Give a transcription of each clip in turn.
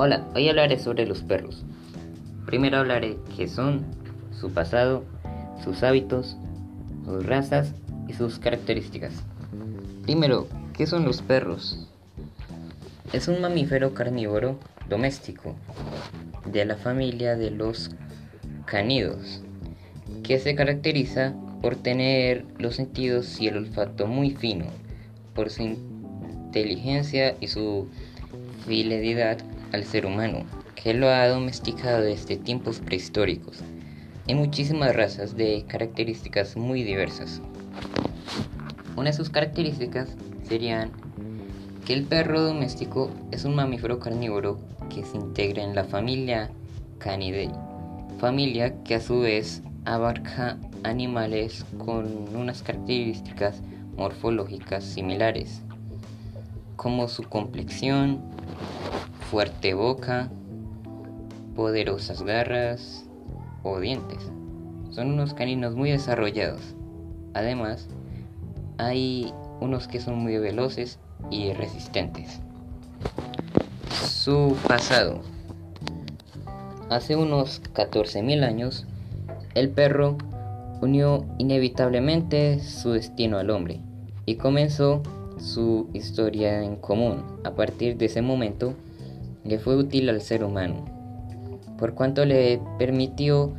Hola, hoy hablaré sobre los perros. Primero hablaré qué son, su pasado, sus hábitos, sus razas y sus características. Primero, ¿qué son los perros? Es un mamífero carnívoro doméstico de la familia de los canidos, que se caracteriza por tener los sentidos y el olfato muy fino, por su inteligencia y su fidelidad al ser humano, que lo ha domesticado desde tiempos prehistóricos. Hay muchísimas razas de características muy diversas. Una de sus características serían que el perro doméstico es un mamífero carnívoro que se integra en la familia Canidae, familia que a su vez abarca animales con unas características morfológicas similares, como su complexión, fuerte boca, poderosas garras o dientes. Son unos caninos muy desarrollados. Además, hay unos que son muy veloces y resistentes. Su pasado. Hace unos 14.000 años, el perro unió inevitablemente su destino al hombre y comenzó su historia en común. A partir de ese momento, le fue útil al ser humano, por cuanto le permitió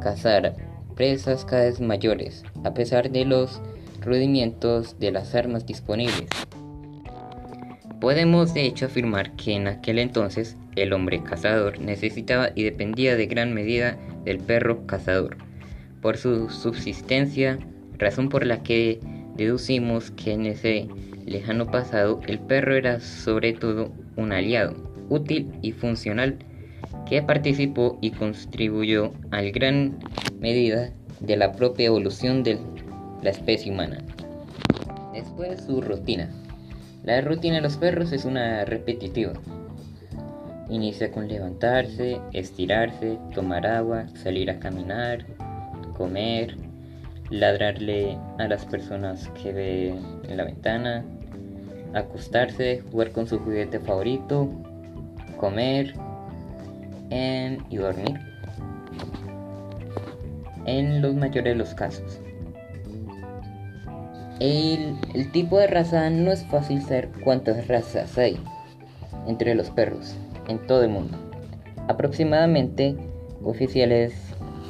cazar presas cada vez mayores, a pesar de los rudimientos de las armas disponibles. Podemos de hecho afirmar que en aquel entonces el hombre cazador necesitaba y dependía de gran medida del perro cazador, por su subsistencia, razón por la que deducimos que en ese lejano pasado el perro era sobre todo un aliado útil y funcional que participó y contribuyó a gran medida de la propia evolución de la especie humana. Después su rutina. La rutina de los perros es una repetitiva. Inicia con levantarse, estirarse, tomar agua, salir a caminar, comer, ladrarle a las personas que ve en la ventana, acostarse, jugar con su juguete favorito, comer y dormir en los mayores de los casos. El, el, tipo de raza no es fácil saber cuántas razas hay entre los perros en todo el mundo. Aproximadamente oficiales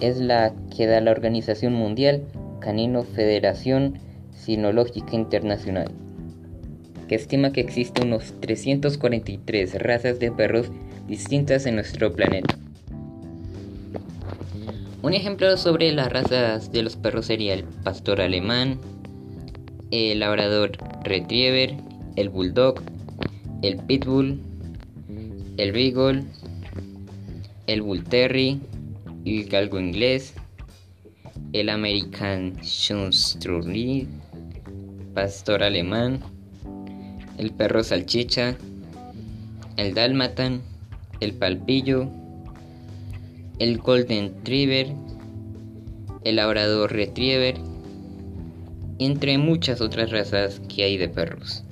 es la que da la Organización Mundial Canino Federación Sinológica Internacional estima que existen unos 343 razas de perros distintas en nuestro planeta. Un ejemplo sobre las razas de los perros sería el pastor alemán, el labrador retriever, el bulldog, el pitbull, el beagle, el bull terrier, el galgo inglés, el american shunstrudel, pastor alemán, el perro salchicha, el dálmatan, el palpillo, el golden retriever, el labrador retriever, entre muchas otras razas que hay de perros.